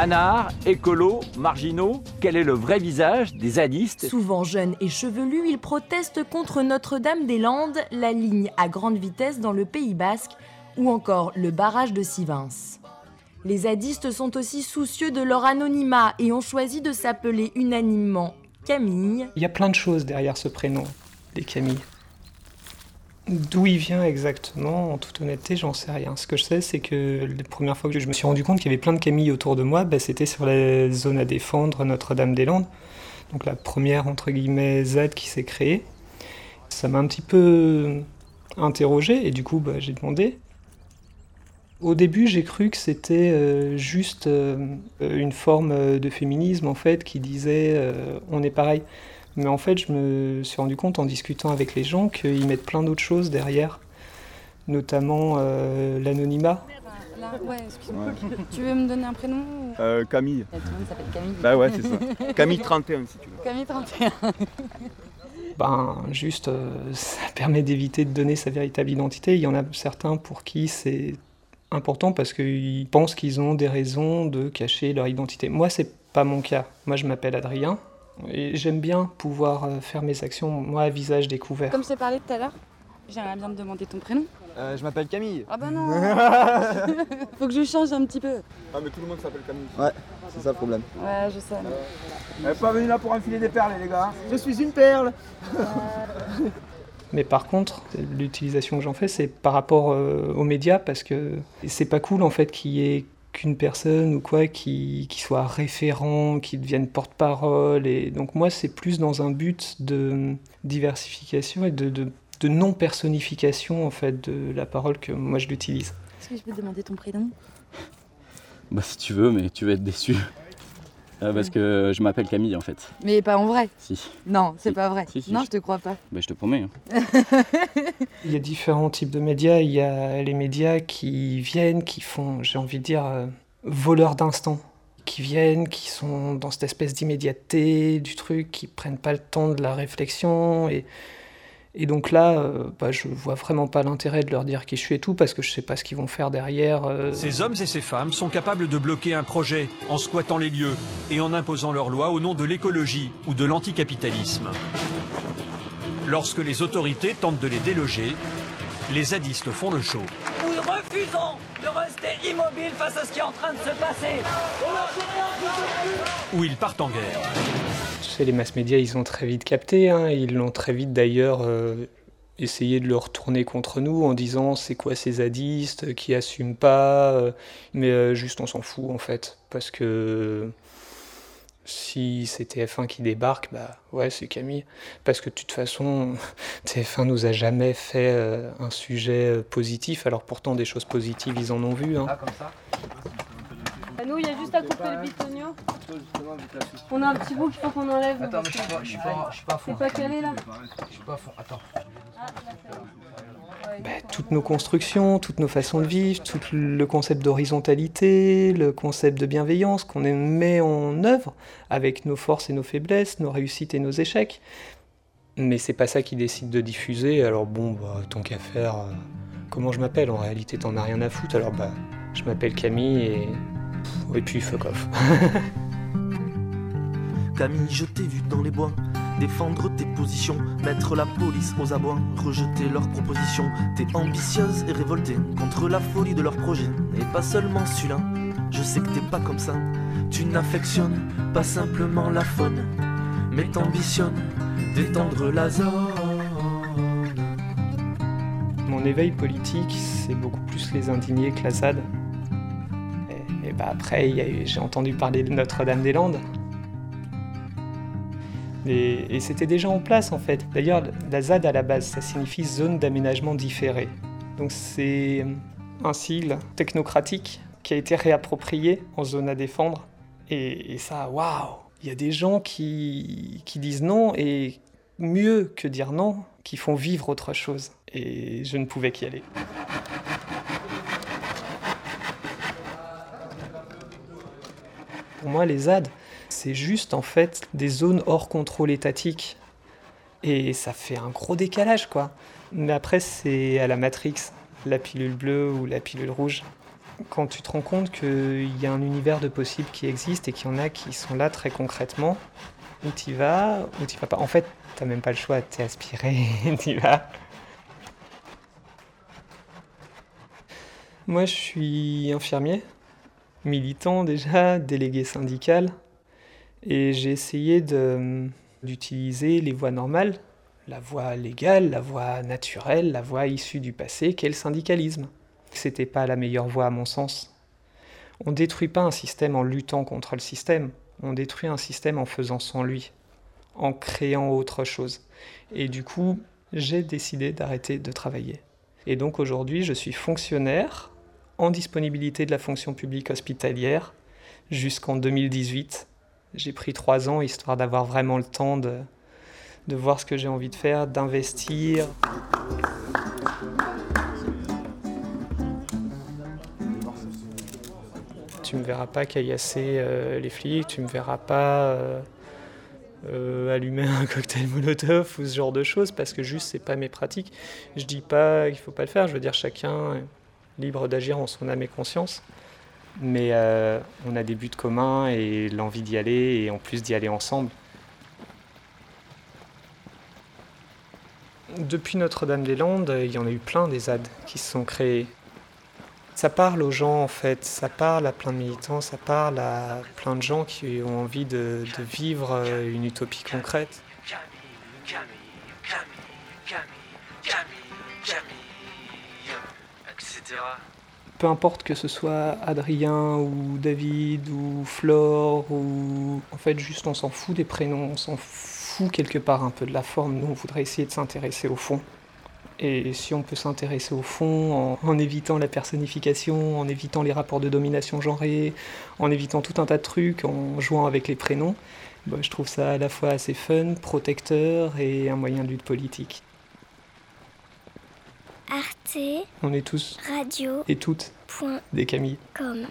Anard, écolos, marginaux, quel est le vrai visage des zadistes? Souvent jeunes et chevelus, ils protestent contre Notre-Dame-des-Landes, la ligne à grande vitesse dans le Pays Basque ou encore le barrage de Sivins. Les zadistes sont aussi soucieux de leur anonymat et ont choisi de s'appeler unanimement Camille. Il y a plein de choses derrière ce prénom, les Camille. D'où il vient exactement, en toute honnêteté, j'en sais rien. Ce que je sais, c'est que la première fois que je me suis rendu compte qu'il y avait plein de Camille autour de moi, bah, c'était sur la zone à défendre Notre-Dame-des-Landes. Donc la première, entre guillemets, Z qui s'est créée. Ça m'a un petit peu interrogé et du coup, bah, j'ai demandé. Au début, j'ai cru que c'était euh, juste euh, une forme de féminisme, en fait, qui disait euh, on est pareil. Mais en fait, je me suis rendu compte en discutant avec les gens qu'ils mettent plein d'autres choses derrière, notamment l'anonymat. Ouais, excuse-moi. Tu veux me donner un prénom euh, Camille. Tout le monde s'appelle Camille. Bah ouais, c'est ça. Camille 31 si tu veux. Camille 31. Ben, juste, ça permet d'éviter de donner sa véritable identité. Il y en a certains pour qui c'est important parce qu'ils pensent qu'ils ont des raisons de cacher leur identité. Moi, c'est pas mon cas. Moi, je m'appelle Adrien et j'aime bien pouvoir faire mes actions, moi, à visage découvert. Comme je t'ai parlé tout à l'heure, j'aimerais bien te demander ton prénom. Euh, je m'appelle Camille. Ah bah non Faut que je change un petit peu. Ah mais tout le monde s'appelle Camille. Ouais, c'est ça le problème. Ouais, je sais. Elle est pas venue là pour enfiler des perles les gars. Je suis une perle Mais par contre, l'utilisation que j'en fais, c'est par rapport euh, aux médias, parce que c'est pas cool en fait qu'il y ait qu'une personne ou quoi qui, qui soit référent, qui devienne porte-parole. Et donc moi, c'est plus dans un but de diversification et de, de, de non-personnification en fait de la parole que moi je l'utilise. Est-ce que je peux te demander ton prénom? Bah si tu veux, mais tu vas être déçu. Euh, parce que je m'appelle Camille en fait. Mais pas en vrai Si. Non, c'est Si. pas vrai. Si, si, non, je- je te crois pas. Bah je te promets. hein. Il y a différents types de médias. Il y a les médias qui viennent, qui font, j'ai envie de dire, euh, voleurs d'instant. Qui viennent, qui sont dans cette espèce d'immédiateté du truc, qui prennent pas le temps de la réflexion. Et, et donc là, euh, bah, je vois vraiment pas l'intérêt de leur dire qui je suis et tout, parce que je sais pas ce qu'ils vont faire derrière. euh. Ces hommes et ces femmes sont capables de bloquer un projet en squattant les lieux et en imposant leurs lois au nom de l'écologie ou de l'anticapitalisme. Lorsque les autorités tentent de les déloger, les zadistes font le show. Nous refusons de rester immobiles face à ce qui est en train de se passer. ou ils partent en guerre. Les mass médias, ils ont très vite capté. hein. Ils l'ont très vite d'ailleurs euh, essayé de le retourner contre nous en disant c'est quoi ces zadistes qui assument pas. euh, mais euh, juste on s'en fout en fait. Parce que si c'est TF1 qui débarque, bah ouais, c'est Camille. Parce que de toute façon, TF1 nous a jamais fait un sujet positif. Alors pourtant, des choses positives, ils en ont vu. hein. ça Nous, il y a juste à couper le bitonio. On a un petit bout qu'il faut qu'on enlève. Attends, mais je suis pas, je suis pas, je suis pas à fond. C'est pas calé là Je suis pas à fond. Attends. Bah, toutes nos constructions, toutes nos façons de vivre, tout le concept d'horizontalité, le concept de bienveillance qu'on met en œuvre avec nos forces et nos faiblesses, nos réussites et nos échecs. Mais c'est pas ça qui décide de diffuser, alors bon, bah, tant qu'à faire, euh, comment je m'appelle? En réalité, t'en as rien à foutre, alors bah, je m'appelle Camille et. Et puis fuck off. Camille, je t'ai vu dans les bois défendre tes positions, mettre la police aux abois, rejeter leurs propositions. T'es ambitieuse et révoltée contre la folie de leurs projets. Et pas seulement celui-là, je sais que t'es pas comme ça. Tu n'affectionnes pas simplement la faune, mais t'ambitionnes d'étendre la zone. Mon éveil politique, c'est beaucoup plus les indignés que la ZAD. Bah après, j'ai entendu parler de Notre-Dame-des-Landes. Et, c'était déjà en place en fait. D'ailleurs, la ZAD à la base, ça signifie zone d'aménagement différé. Donc c'est un sigle technocratique qui a été réapproprié en zone à défendre. Et, ça, waouh Il y a des gens qui disent non et mieux que dire non, qui font vivre autre chose. Et je ne pouvais qu'y aller. Pour moi, les ZAD, c'est juste en fait des zones hors contrôle étatique. Et ça fait un gros décalage, quoi. Mais après, c'est à la Matrix, la pilule bleue ou la pilule rouge. Quand tu te rends compte qu'il y a un univers de possibles qui existe et qu'il y en a qui sont là très concrètement, où tu vas, où tu vas pas. En fait, t'as même pas le choix, t'es aspiré, tu vas. Moi, je suis infirmier, militant déjà, délégué syndical, et j'ai essayé d'utiliser les voies normales, la voie légale, la voie naturelle, la voie issue du passé, qu'est le syndicalisme. C'était pas la meilleure voie à mon sens. On détruit pas un système en luttant contre le système, on détruit un système en faisant sans lui, en créant autre chose. Et du coup, j'ai décidé d'arrêter de travailler. Et donc aujourd'hui, je suis fonctionnaire en disponibilité de la fonction publique hospitalière jusqu'en 2018. J'ai pris trois ans histoire d'avoir vraiment le temps de, de voir ce que j'ai envie de faire, d'investir. Tu me verras pas caillasser euh, les flics, tu me verras pas euh, euh, allumer un cocktail molotov ou ce genre de choses parce que juste c'est pas mes pratiques. Je dis pas qu'il faut pas le faire, je veux dire chacun libre d'agir en son âme et conscience. Mais euh, on a des buts communs et l'envie d'y aller, et en plus d'y aller ensemble. Depuis Notre-Dame-des-Landes, il y en a eu plein des ZAD qui se sont créés. Ça parle aux gens en fait, ça parle à plein de militants, ça parle à plein de gens qui ont envie de, vivre euh, une utopie concrète. Peu importe que ce soit Adrien ou David ou Flore ou en fait juste on s'en fout des prénoms, on s'en fout quelque part un peu de la forme. Nous on voudrait essayer de s'intéresser au fond. Et si on peut s'intéresser au fond en, évitant la personnification, en évitant les rapports de domination genrée, en évitant tout un tas de trucs, en jouant avec les prénoms, bah, je trouve ça à la fois assez fun, protecteur et un moyen de lutte politique. Arte. On est tous Radio. et toutes Point. des Camille. Comme.